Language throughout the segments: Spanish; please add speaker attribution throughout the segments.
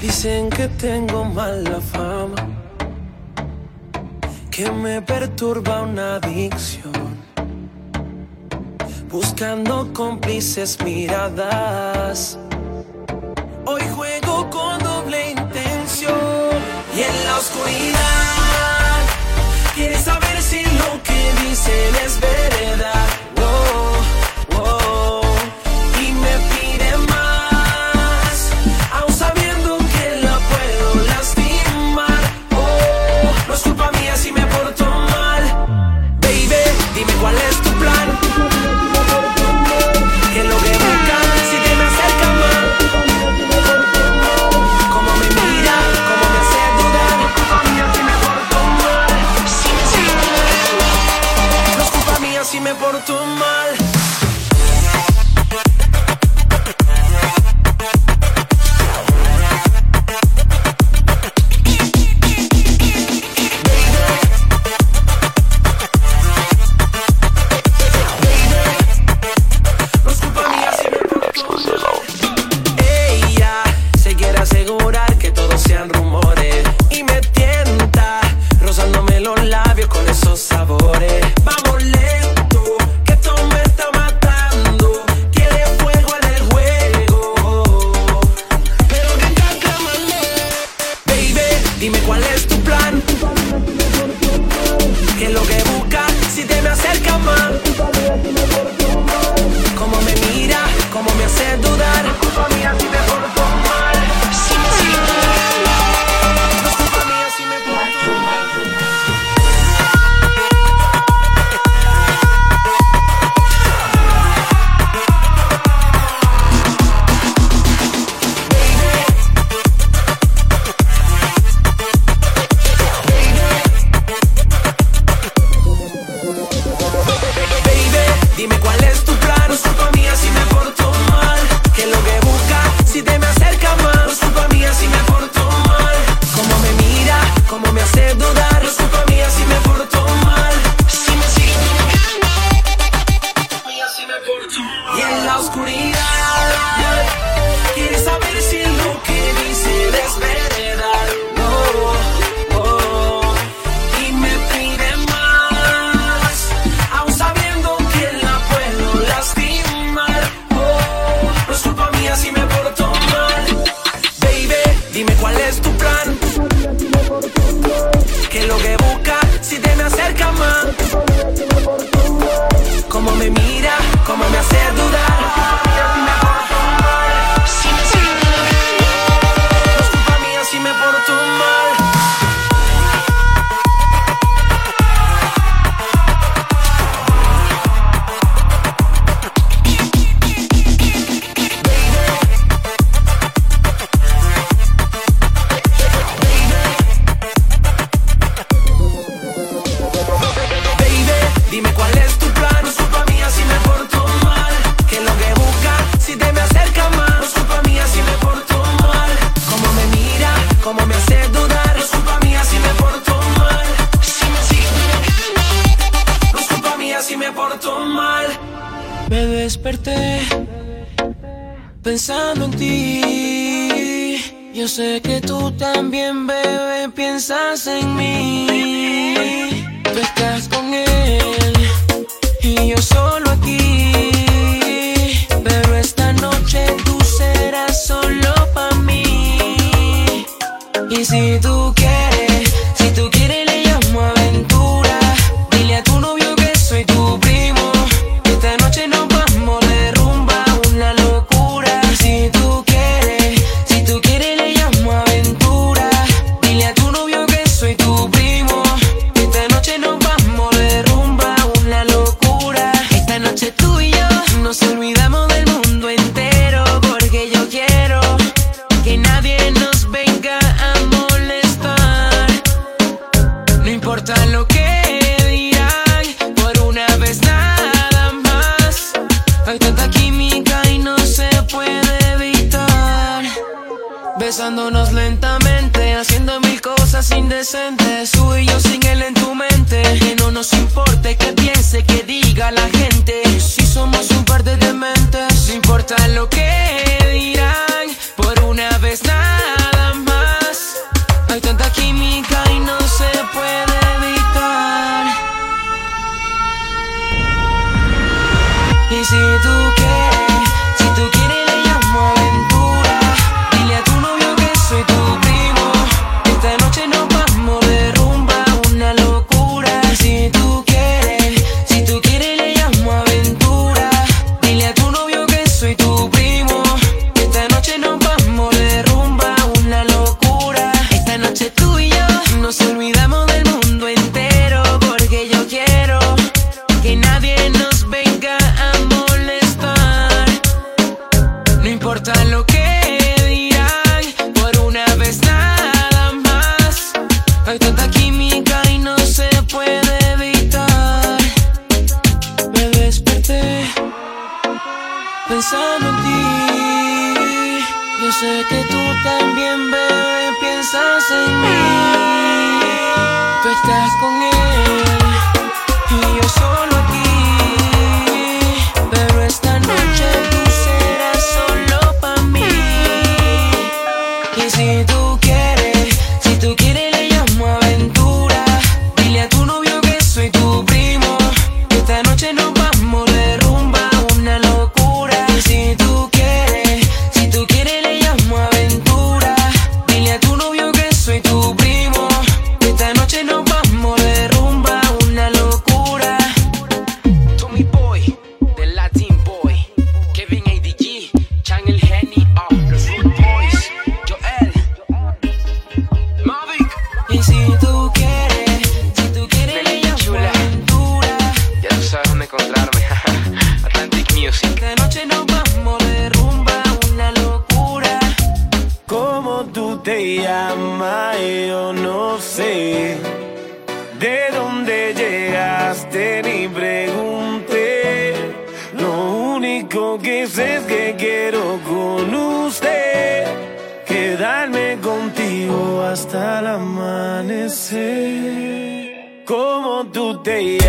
Speaker 1: Dicen que tengo mala fama, que me perturba una adicción, buscando cómplices miradas. oscuridad. Quieres saber si lo que dicen es verdad. pensando en ti. Yo sé que tú también, bebé, piensas en mí. Tú estás con él y yo solo aquí. Pero esta noche tú serás solo para mí. Y si tú quieres.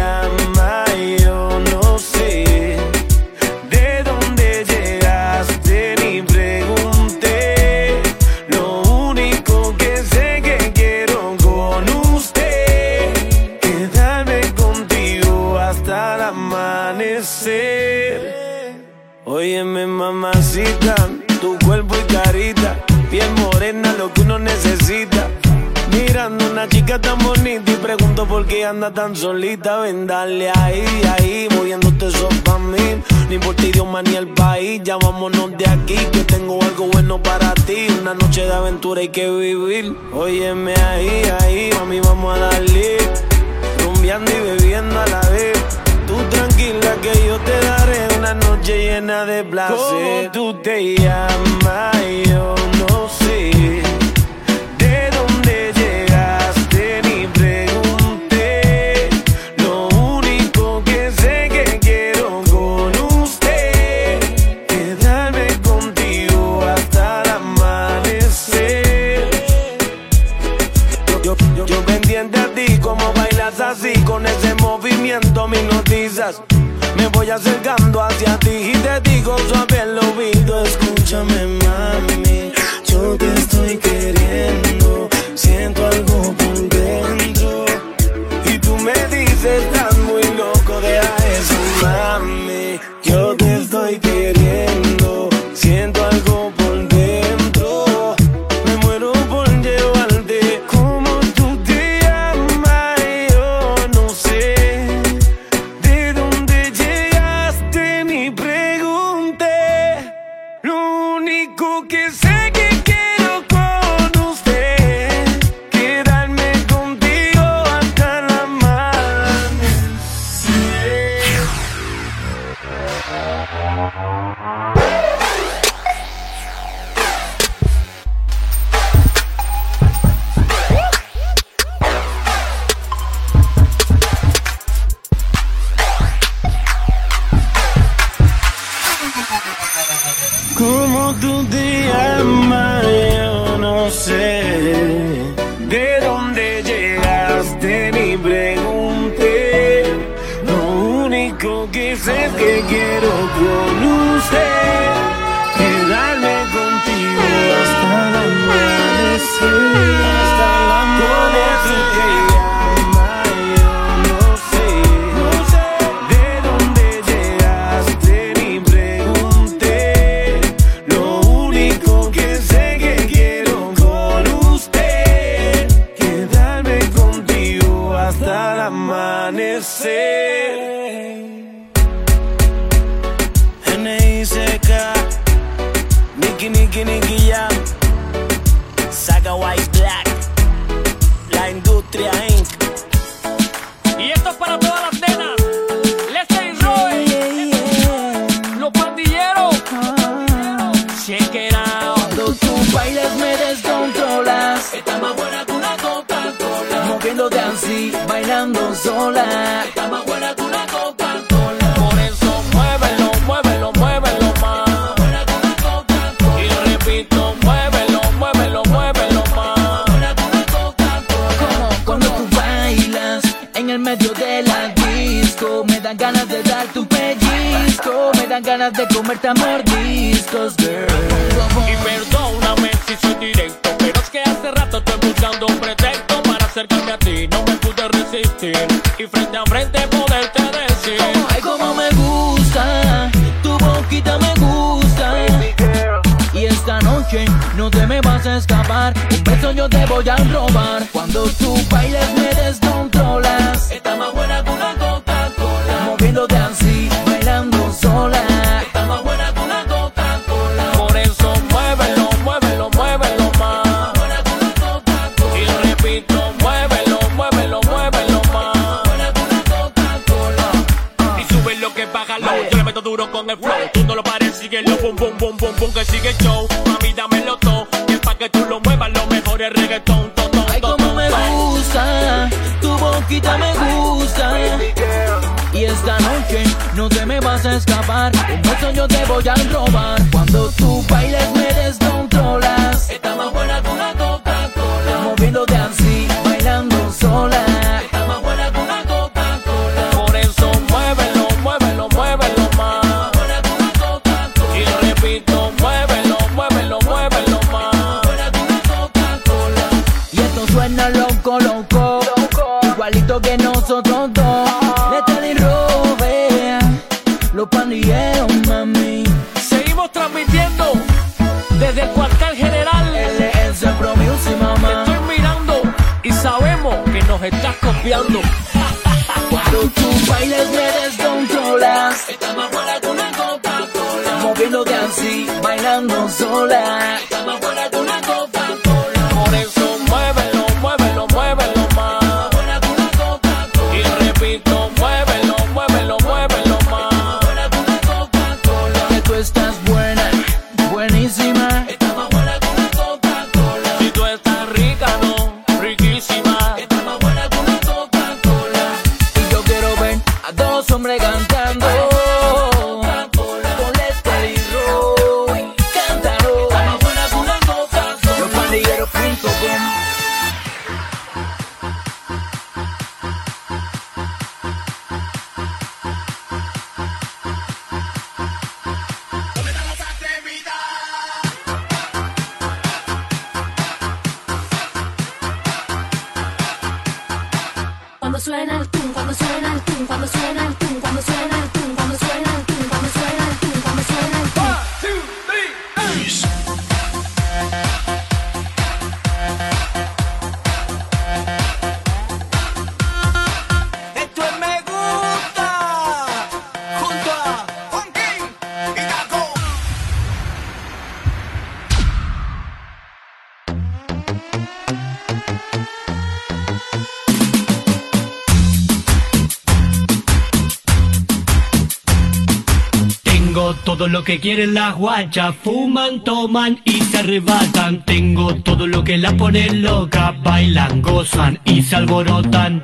Speaker 2: am I? tan bonita y pregunto por qué anda tan solita. Ven, dale ahí, ahí, moviéndote eso pa' mí. No importa idioma ni el país, ya vámonos de aquí. Que tengo algo bueno para ti. Una noche de aventura hay que vivir. Óyeme ahí, ahí, mí vamos a darle. Rumbeando y bebiendo a la vez. Tú tranquila que yo te daré una noche llena de placer. ¿Cómo tú te llamas? Me voy acercando hacia ti y te digo suave el oído. Escúchame, mami, yo te estoy queriendo. Siento algo por dentro. Y tú me dices,
Speaker 3: acercarme a ti no me pude resistir. Y frente a frente poderte decir
Speaker 4: ay como me gusta tu boquita me gusta. Y esta noche no te me vas a escapar un beso yo te voy a robar. Cuando tú bailes me des que
Speaker 3: sigue show. Mami, dámelo todo. Y es pa' que tú lo muevas, lo mejor es reggaetón. To,
Speaker 4: Ay, como me gusta, tu boquita me gusta. Y esta noche no te me vas a escapar. Un beso yo te voy a robar. Cuando tú bailes, Cuando tú bailes me descontrolas. Estamos por alguna Coca-Cola. Moviéndote así, bailando sola. que
Speaker 5: quieren las guachas, fuman, toman y se arrebatan. Tengo todo lo que las pone loca, bailan, gozan y se alborotan.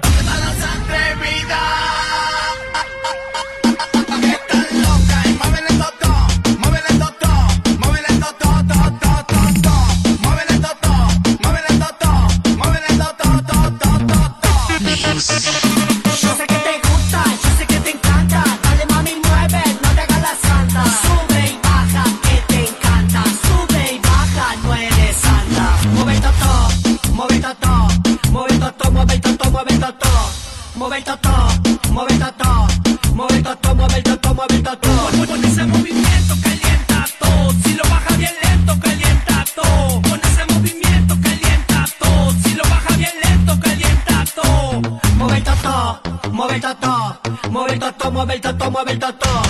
Speaker 6: Mueve
Speaker 7: el toto, mueve el toto,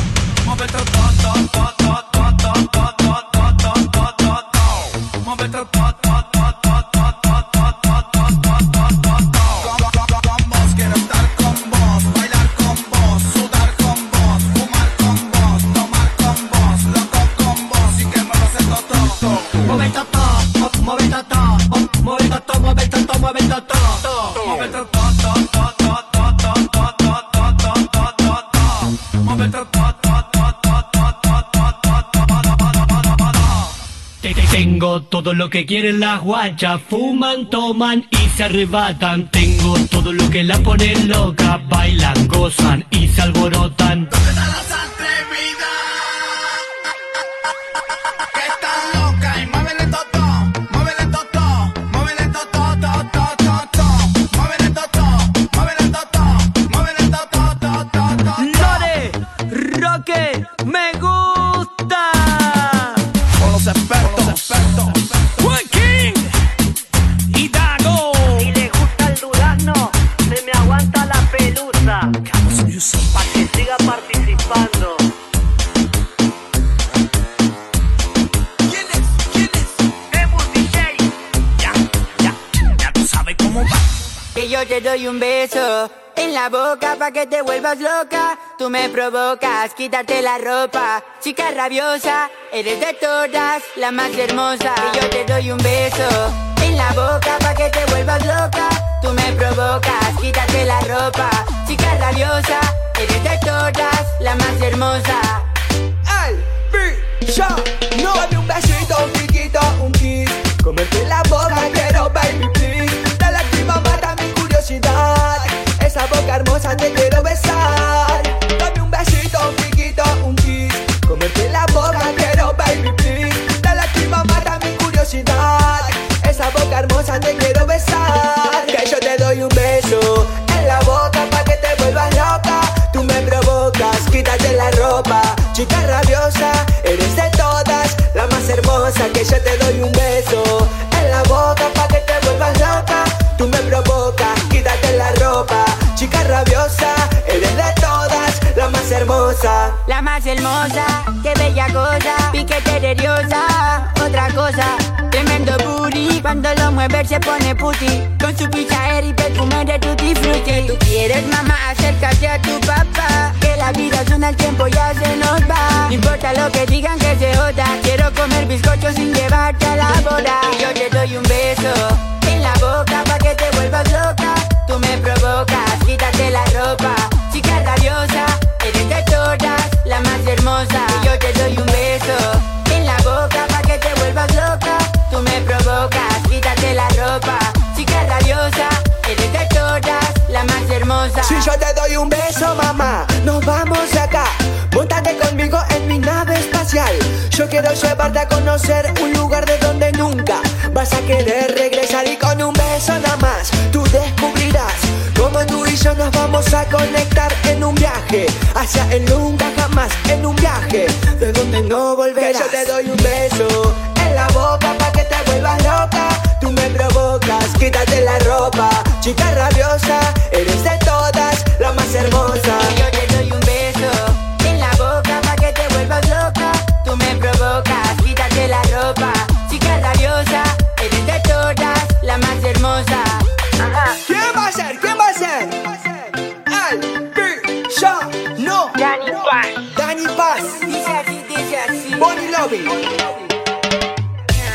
Speaker 7: todo lo que quieren las guachas, fuman, toman y se arrebatan. Tengo todo lo que la pone loca, bailan, gozan y se alborotan.
Speaker 8: Doy un beso en la boca pa' que te vuelvas loca. Tú me provocas, quítate la ropa. Chica rabiosa, eres de todas la más hermosa. Yo te doy un beso en la boca pa' que te vuelvas loca. Tú me provocas, quítate la ropa. Chica rabiosa, eres de todas la más hermosa.
Speaker 9: Bicho, a take it más hermosa,
Speaker 8: qué bella cosa, piquete nerviosa, otra cosa, tremendo booty, cuando lo mueve se pone puti, con su pizza y perfume de tutti frutti. Tú quieres mamá, acércate a tu papá, que la vida suena el tiempo ya se nos va. No importa lo que digan que se joda, quiero comer bizcochos sin llevarte a la boda. Y yo te doy un beso en la boca pa' que te vuelvas loca, hermosa. Yo te doy un beso en la boca pa' que te vuelvas loca. Tú me provocas, quítate la ropa. Chica rabiosa, eres de todas la más hermosa.
Speaker 9: Si yo te doy un beso, mamá, nos vamos acá. Móntate conmigo en mi nave espacial. Yo quiero llevarte a conocer un lugar de donde nunca vas a querer regresar. Y con un beso nada más, tú y yo nos vamos a conectar en un viaje hacia el nunca jamás. En un viaje de donde no volverás. Que yo te doy un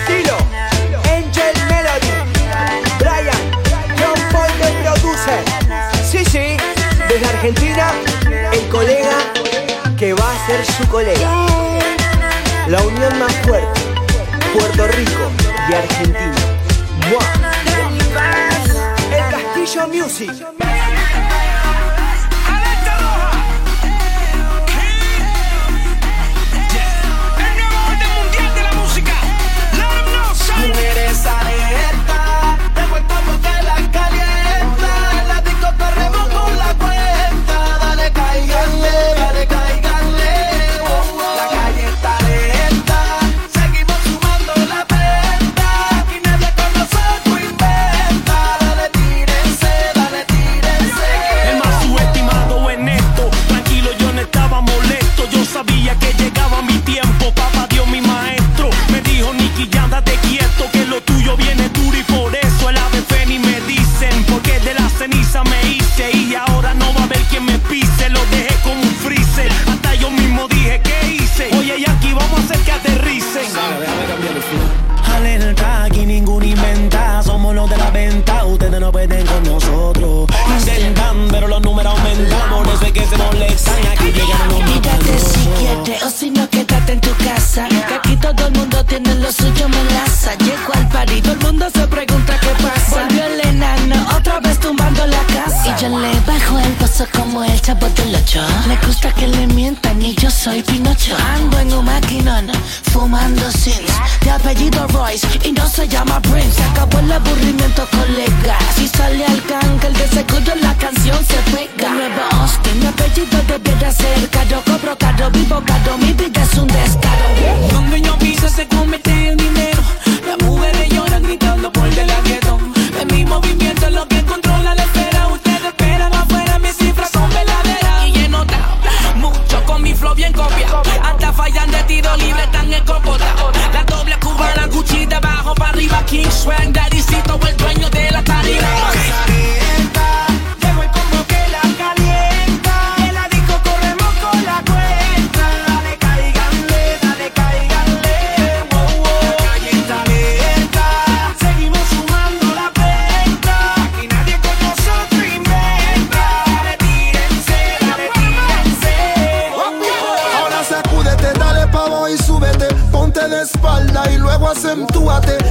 Speaker 9: Tilo, Angel Melody, Brian, John Paul de producer. Sí, sí, desde Argentina, el colega que va a ser su colega. La unión más fuerte, Puerto Rico y Argentina. ¡Mua! El Castillo Music.
Speaker 10: tiene lo suyo, me enlaza. Llego al party, todo el mundo se pregunta qué pasa. Volvió el enano, otra vez tumbando la casa. Y yo le como el chapo del ocho. Le gusta que le mientan y yo soy Pinocho. Ando en un maquinón, fumando sins De apellido Royce y no se llama Prince. Se acabó el aburrimiento, colega. Si sale al cángel de seguro la canción se pega. De nuevo Austin, mi apellido debiera ser caro. Cobro caro, vivo caro, mi vida es un descaro.
Speaker 11: Donde yo piso se comete el dinero. Las mujeres lloran gritando por del gueto De mi movimiento lo que encontró. tiro libre tan escopota. La doble cubana, Gucci de abajo para arriba, King Swag, Daddycito, el dueño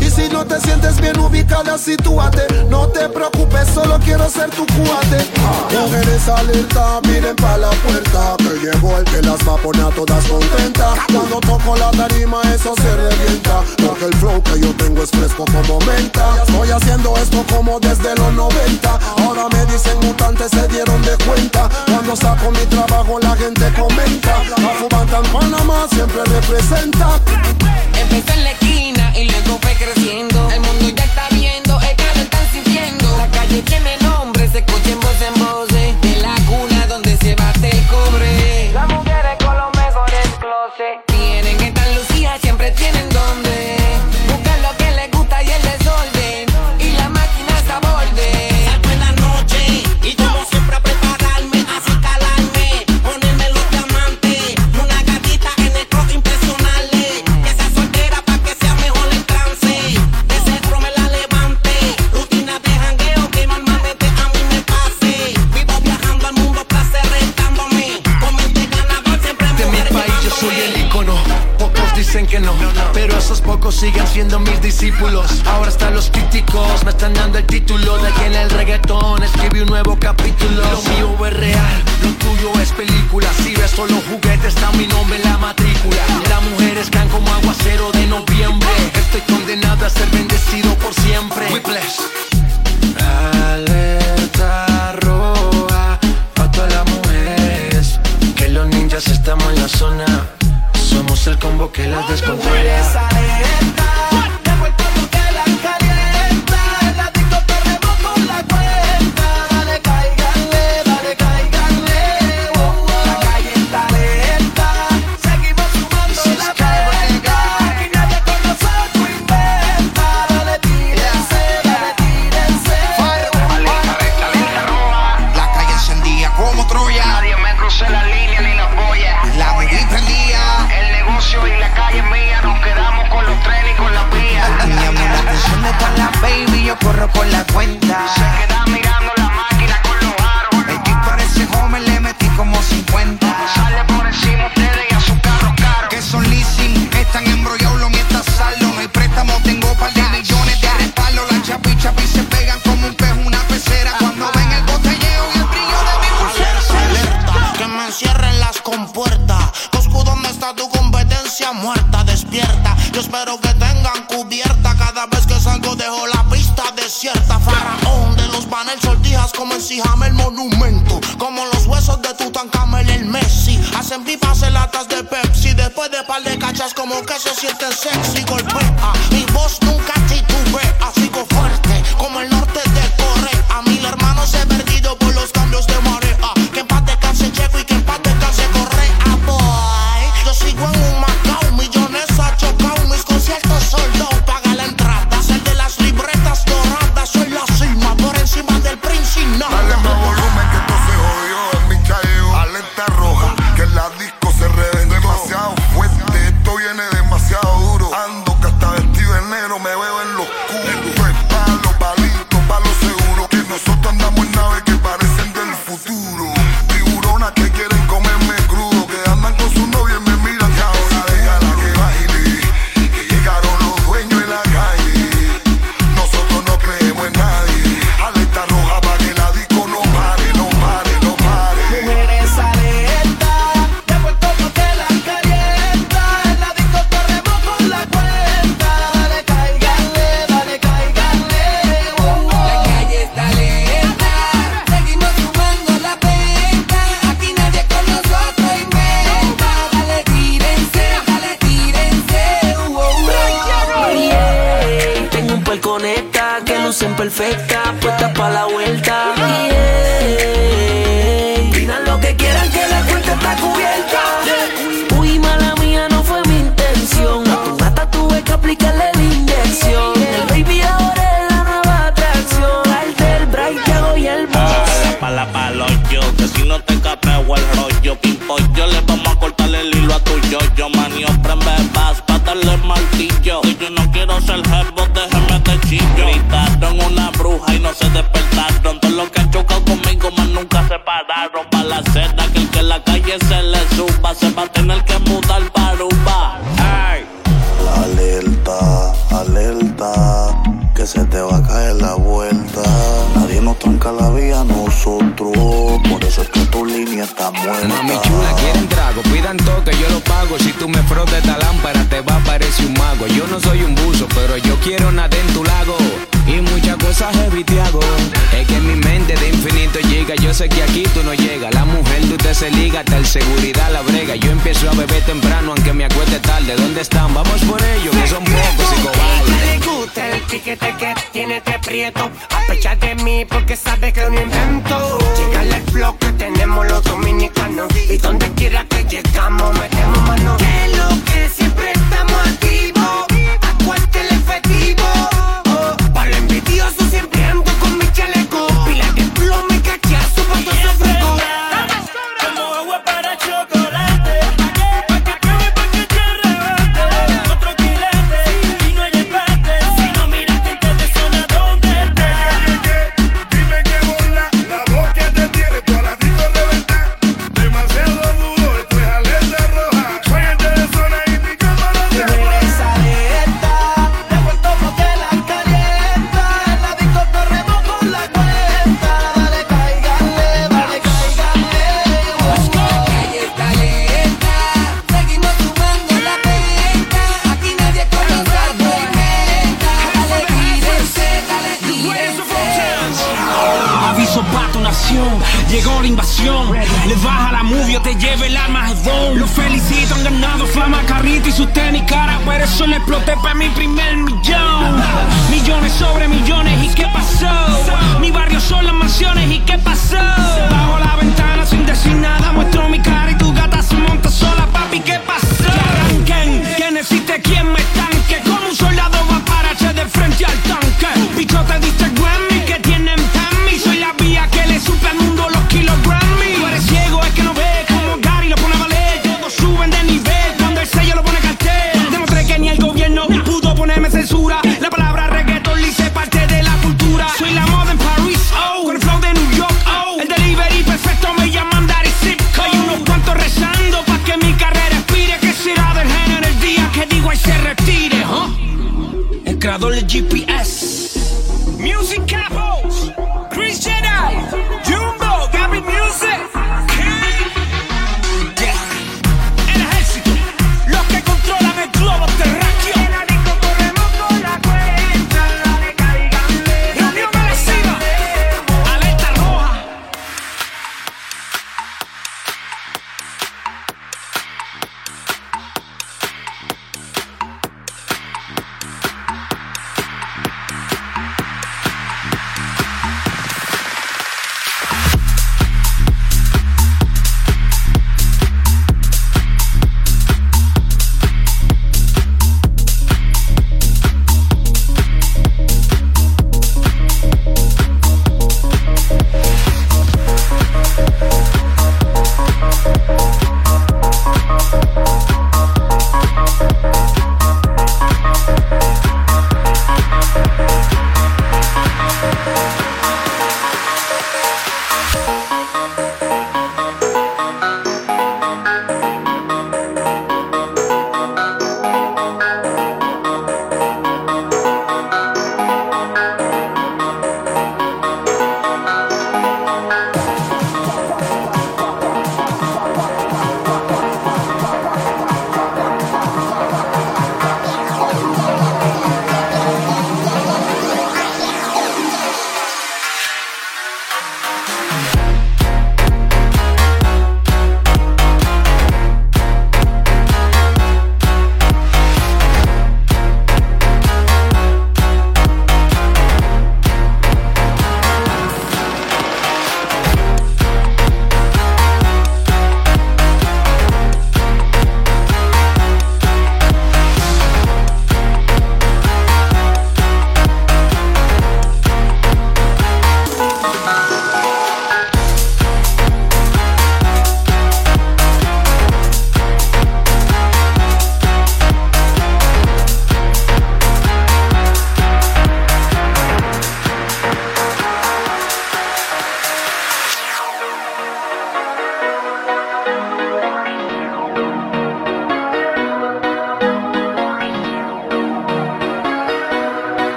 Speaker 12: Y si no te sientes bien ubicada, sitúate. No te preocupes, solo quiero ser tu cuate. Mujeres alerta, miren pa' la puerta. Que llegó el que las va a poner a todas contentas. Cuando toco la tarima, eso se revienta. Porque el flow que yo tengo es fresco como menta. Estoy haciendo esto como desde los 90. Ahora me dicen mutantes, se dieron de cuenta. Cuando saco mi trabajo, la gente comenta. La Fubata en Panamá siempre representa.
Speaker 11: Empezó en la fue pues creciendo. El mundo ya está viendo, el calor están sintiendo. La calle tiene nombre, se escucha en voz de en como ensijame el
Speaker 13: monumento. Como los huesos de Tutankamel el Messi. Hacen pipas en latas de Pepsi. Después de par de cachas como que se sienten sexy. Golpea, mi voz nunca titubea. Sigo fuerte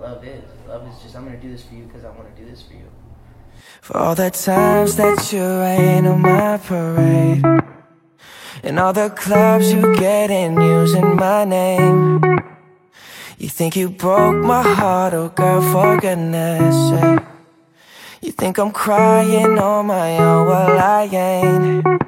Speaker 14: love is. Love is just I'm gonna do this for you because I want to do this for you. For all the times that you rain on my parade, and all the clubs you get in using my name. You think you broke my heart, oh girl, for goodness sake. You think I'm crying on my own, well I ain't.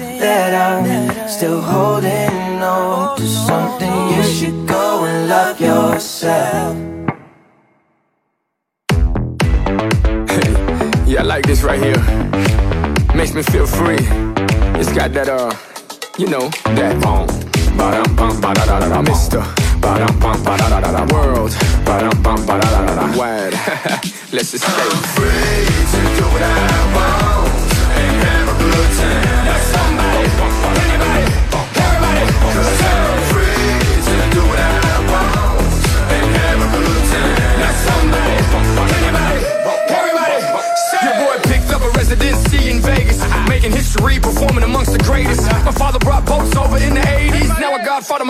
Speaker 14: that I'm still holding on to something, you should go and love yourself.
Speaker 15: Yeah, I like this right here. Makes me feel free. It's got that, uh, you know, that boom. Ba-dum bum ba da da da da Mister Ba-dum bum ba da da da da World Ba-dum bum ba da da da da Wide Let's just stay free to do what I want and have a good time. 'Cause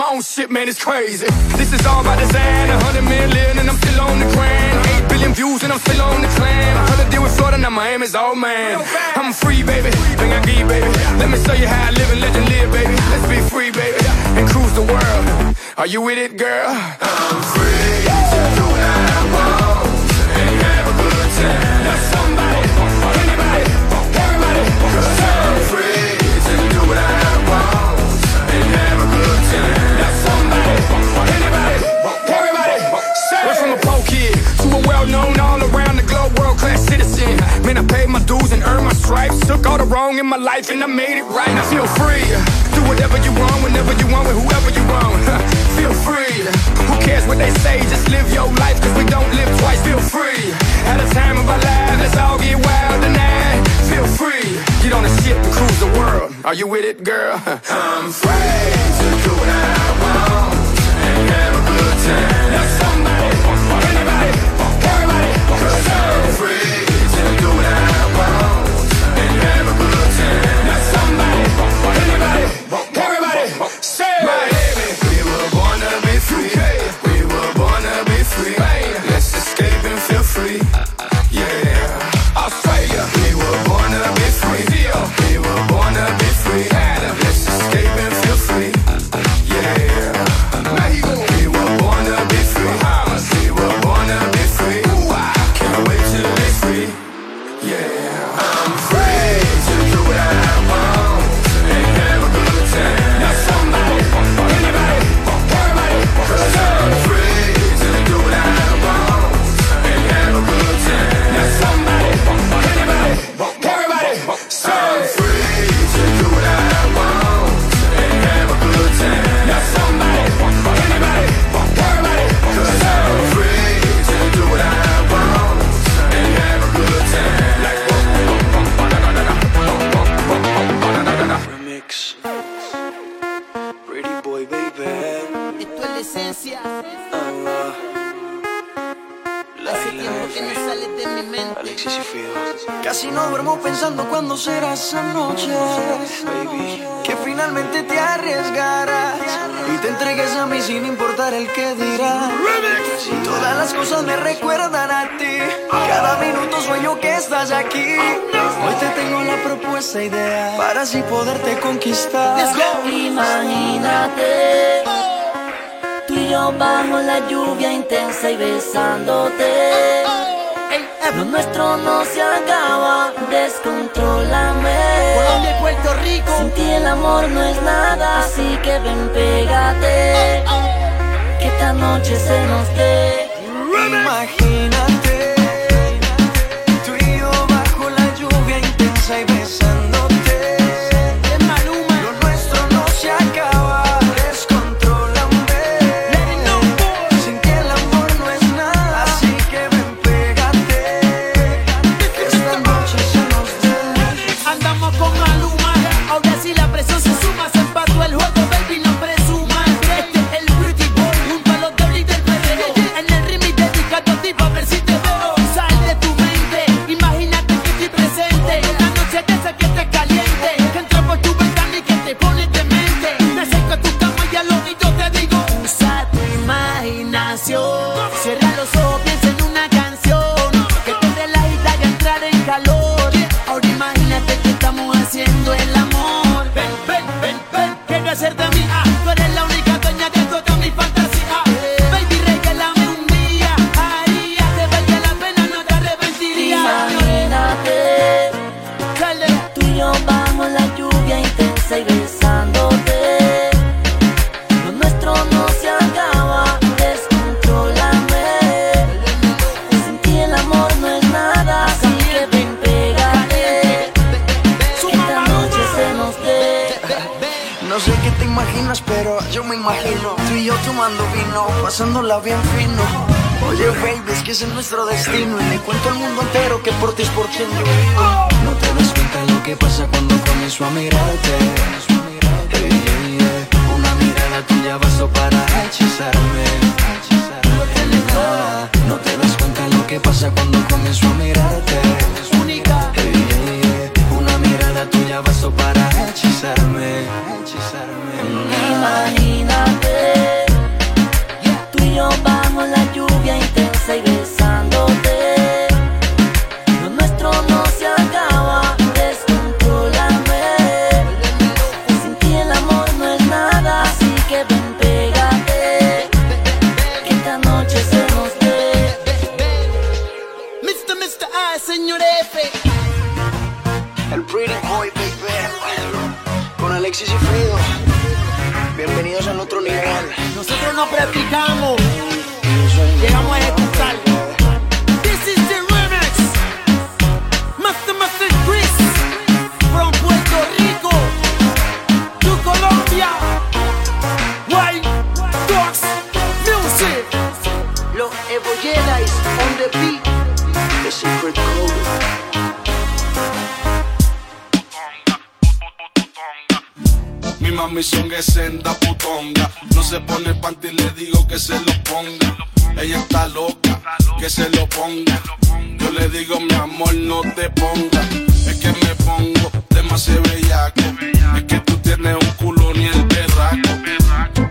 Speaker 16: my own shit, man, it's crazy. This is all by design. A hundred million and I'm still on the grind. Eight billion views and I'm still on the climb. I'm trying to deal with Florida, now Miami's all man. I'm free, baby. Thing I give baby. Let me show you how I live and let you live, baby. Let's be free, baby. And cruise the world. Are you with it, girl?
Speaker 15: I'm free stripes. Took all the wrong
Speaker 16: in my life and I made it right. I feel free. Do whatever you want, whenever you want, with whoever you want. feel free. Who cares what they say? Just live your life, cause we don't live twice. Feel free. At a time of our lives, let's all get wild tonight. Feel free. Get on a ship and cruise the world. Are you with it, girl? I'm free to do what I want and have a good time. Now somebody, anybody, everybody, cause I'm free to do what I want.
Speaker 17: Hoy te tengo la propuesta ideal para así poderte conquistar.
Speaker 1: Imagínate tú y yo bajo la lluvia intensa y besándote. Lo nuestro no se acaba, descontrolame.
Speaker 18: Colombia y Puerto Rico.
Speaker 1: Sin ti el amor no es nada, así que ven, pégate.
Speaker 17: Oh, oh. Que esta noche se nos dé.
Speaker 18: estoy. que
Speaker 1: es
Speaker 17: nuestro destino y le cuento al mundo entero que por ti es por quien yo vivo. No te das cuenta lo que pasa cuando comienzo a mirarte. Una mirada tuya bastó para hechizarme. No te das cuenta lo que pasa cuando comienzo a mirarte. Una mirada tuya bastó para hechizarme.
Speaker 19: Hechizarme. Imagínate secret code.
Speaker 20: Mi mami son es senda putonga. No se pone el panty, le digo que se lo ponga. Ella está loca, que se lo ponga. Yo le digo, mi amor, no te ponga. Es que me pongo demasiado bellaco. Es que tú tienes un culo ni el berraco.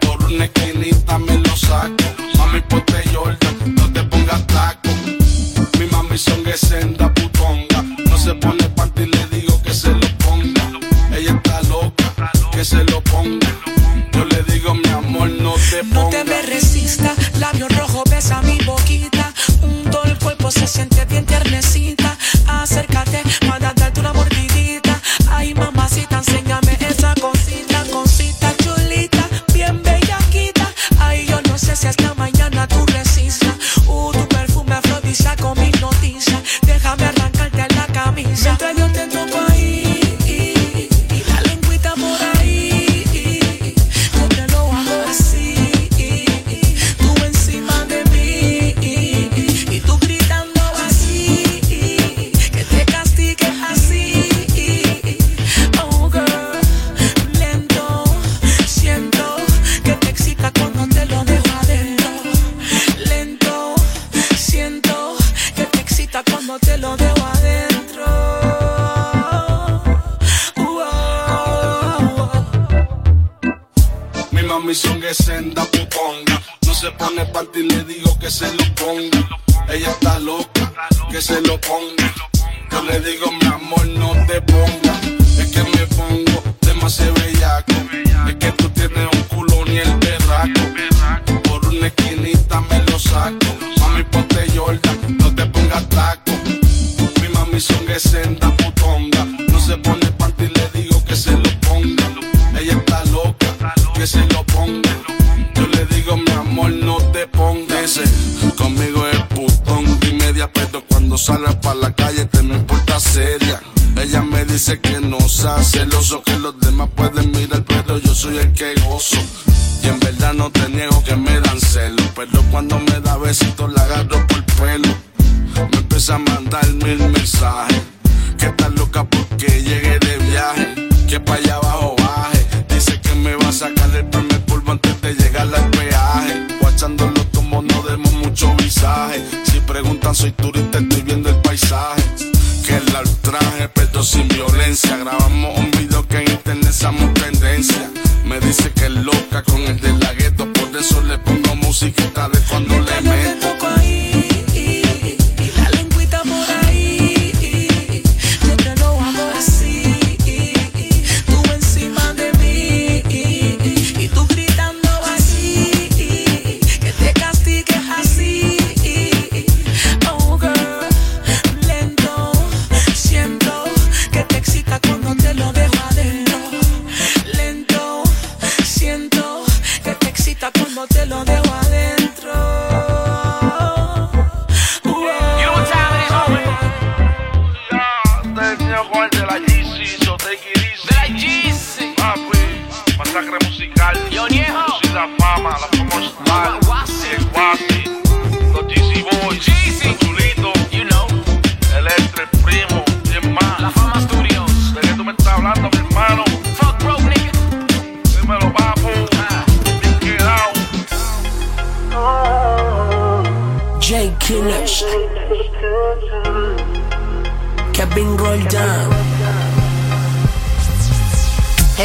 Speaker 20: Por una esquinita me lo saco. Mami, ponte yo Misión es senda putonga. No se pone panty, le digo que se lo ponga. Ella está loca, que se lo ponga. Yo le digo, mi amor, no te ponga.
Speaker 21: No te me resista, labio rojo besa mi boquita. Un todo el cuerpo se siente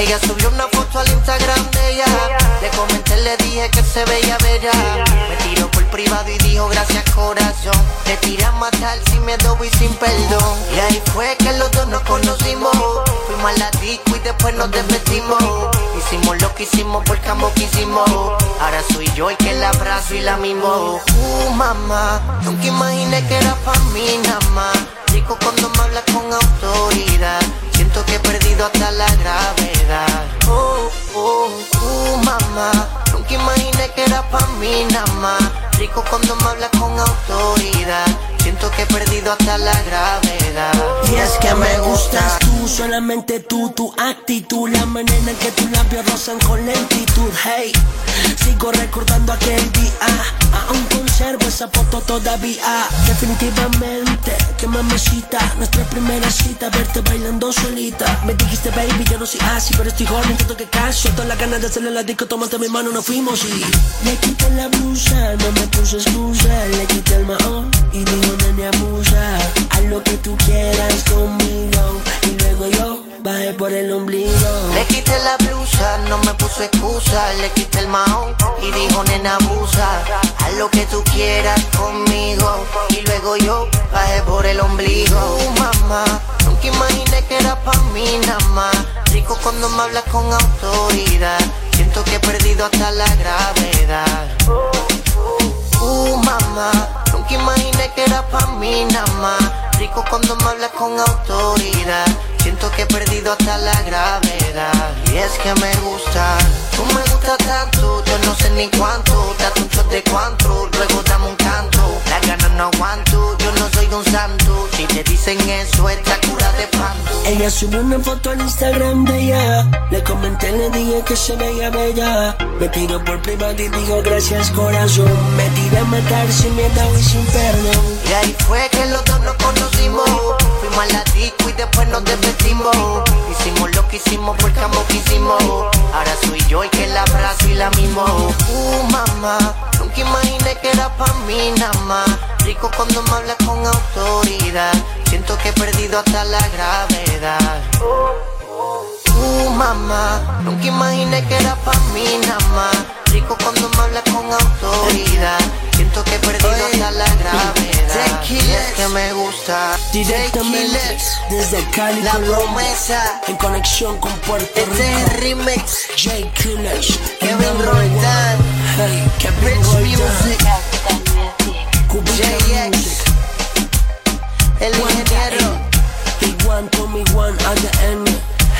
Speaker 20: Ella
Speaker 22: subió una foto al Instagram de ella. Le comenté, le dije que se veía bella. Me tiró por privado y dijo gracias corazón. Te tiré a matar sin miedo y sin perdón. Y ahí fue que los dos nos conocimos. Fuimos a la disco y después nos desvestimos. Hicimos lo que hicimos porque ambos quisimos. Ahora soy yo el que la abrazo y la mimo. Uh, mamá, nunca imaginé que era para mí nada más. Rico cuando me hablas con autoridad que he perdido hasta la gravedad. Oh, oh, oh, mamá, nunca imaginé que era pa' mí nada más. Rico cuando me habla con autoridad. Siento que he perdido hasta la gravedad.
Speaker 1: Y es que me gustas tú, solamente tú, tu actitud. La manera en que tus labios rozan con lentitud. Hey, sigo recordando aquel día. Aún conservo esa foto todavía. Definitivamente, que mamacita. Nuestra primera cita, verte bailando solita. Me dijiste, baby, yo no soy así, pero estoy joven, tanto que caso. Todas las ganas de hacerle la disco, tomaste mi mano, nos fuimos y. Le quité la blusa, no me puse excusa. Le quité el mahón y digo, nene, abusa. Haz lo que tú quieras conmigo. Y luego yo bajé por el ombligo.
Speaker 22: Le quité la blusa, no me puso excusa. Le quité el mahón y dijo, nena, abusa. Haz lo que tú quieras conmigo. Y luego yo bajé por el ombligo. Uh, mamá, nunca imaginé que era pa' mí nada más. Rico cuando me hablas con autoridad. Siento que he perdido hasta la gravedad. Uh, mamá, nunca imaginé que era pa' mí nada más. Rico cuando me hablas con autoridad. Siento que he perdido hasta la gravedad. Y es que me gusta, tú me gusta tanto. Yo no sé ni cuánto, date un shot de cuánto. Luego dame un canto, las ganas no aguanto. Yo no soy un santo. Si te dicen eso, esta cura de panto.
Speaker 1: Ella subió una foto al Instagram de ella. Le comenté, le dije que se veía bella. Me tiró por privado y dijo gracias corazón. Me tiré a matar sin miedo y sin perdón.
Speaker 22: Y ahí fue que los dos nos conocimos. Fuimos a la disco y después nos despedimos. Hicimos lo que hicimos amo que hicimos. Ahora soy yo el que la abrazo y la mimo. Uh, mamá, nunca imaginé que era pa' mí nada más. Rico cuando me hablas con autoridad. Siento que he perdido hasta la gravedad. Uh, mamá, nunca imaginé que era pa' mí nada más. Rico cuando me hablas con autoridad. Siento que he perdido hasta la gravedad. Y es que me gusta.
Speaker 1: Directamente desde Cali,
Speaker 22: La promesa.
Speaker 1: en conexión con Puerto
Speaker 22: Este
Speaker 1: Rico.
Speaker 22: es el remix.
Speaker 1: J. Killers,
Speaker 22: Kevin Roldán.
Speaker 1: one. Hey, Kevin.
Speaker 22: Music. JX. El ingeniero.
Speaker 1: Iguan Tommy One at the end.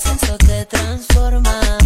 Speaker 18: sexo te transforma.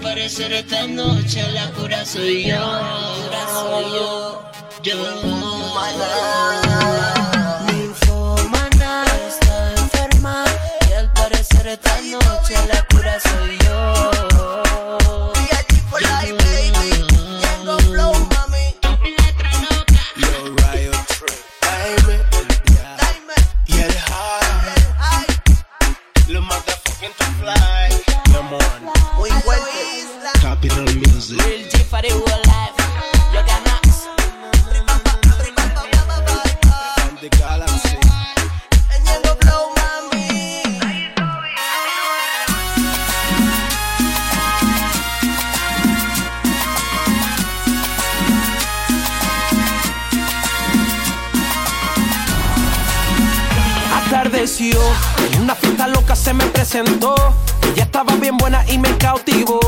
Speaker 18: Al parecer esta noche la cura soy yo. La soy yo.
Speaker 22: Yo,
Speaker 18: Mi
Speaker 23: infomana
Speaker 18: está enferma y al parecer esta noche la cura soy yo.
Speaker 1: Presentó. Ella estaba bien buena y me cautivó.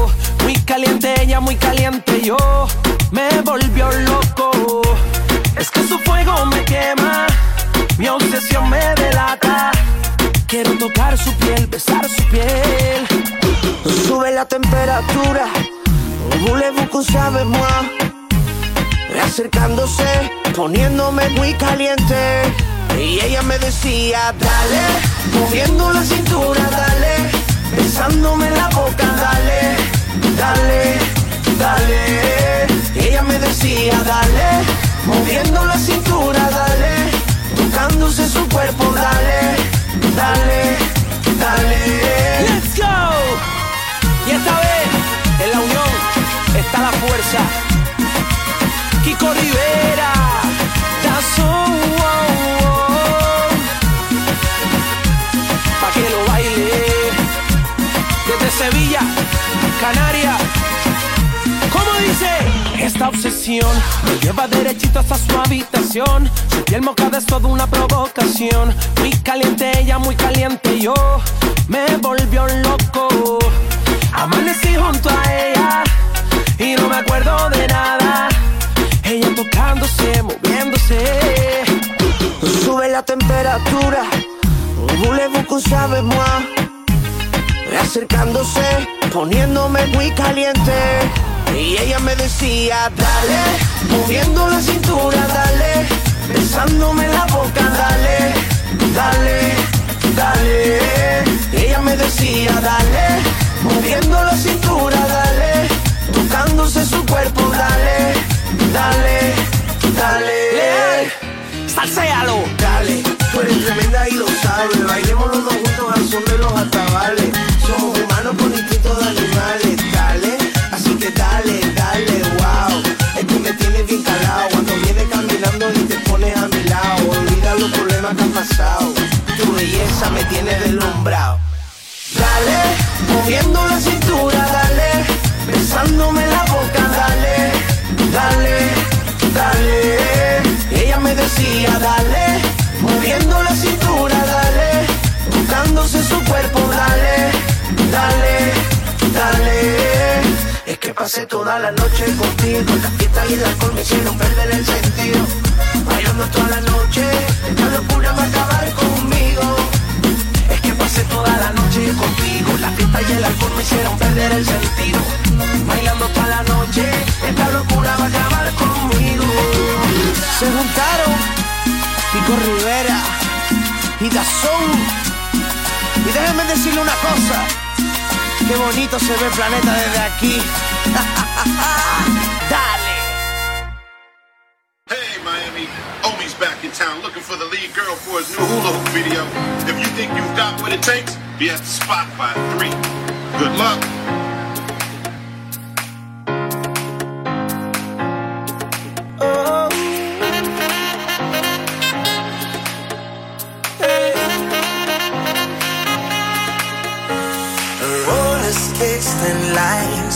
Speaker 1: Muy caliente ella, muy caliente yo. Me volvió loco. Es que su fuego me quema. Mi obsesión me delata. Quiero tocar su piel, besar su piel.
Speaker 2: Sube la temperatura. Voulez-vous qu'on sabe moi? Acercándose, poniéndome muy caliente. Y ella me decía, dale, moviendo la cintura, dale, besándome la boca, dale, dale, dale. Y ella me decía, dale, moviendo la cintura, dale, tocándose su cuerpo, dale, dale, dale.
Speaker 1: Let's go. Y esta vez, en la unión, está la fuerza. Kiko Rivera, Esta obsesión me lleva derechito hasta su habitación. Su piel mojada es toda una provocación. Muy caliente ella, muy caliente yo. Me volvió loco. Amanecí junto a ella y no me acuerdo de nada. Ella tocándose, moviéndose.
Speaker 2: Sube la temperatura, voulez-vous sabe moi? Acercándose, poniéndome muy caliente. Y ella me decía, dale, moviendo la cintura, dale, besándome la boca, dale, dale, dale. Y ella me decía, dale, moviendo la cintura, dale, tocándose su cuerpo, dale, dale, dale.
Speaker 1: Salséalo.
Speaker 2: Dale, tú eres tremenda y lo sabes. Bailemos los dos juntos al son de los atabales. Somos humanos con instintos de animales. Dale, dale, wow. Es que me tienes bien calado. Cuando vienes caminando y te pones a mi lado. Olvida los problemas que han pasado. Tu belleza me tiene deslumbrado. Dale, moviendo la cintura, dale, besándome la boca, dale, dale, dale. Ella me decía, dale, moviendo la cintura, dale, tocándose su cuerpo, dale, dale, dale. Pasé toda la noche contigo, la fiesta y el alcohol me hicieron perder el sentido. Bailando toda la noche, esta locura va a acabar conmigo. Es que pasé toda la noche contigo, la fiesta y el alcohol me hicieron perder el sentido. Bailando toda la noche, esta locura va a acabar conmigo. Se juntaron Pico Rivera y Dazón. Y déjenme decirle una cosa, qué bonito se ve el planeta desde aquí. Dale.
Speaker 17: Hey Miami, Omi's back in town looking for the lead girl for his new hula hoop video. If you think you've got what it takes, be at the spot by three. Good luck.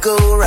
Speaker 24: Go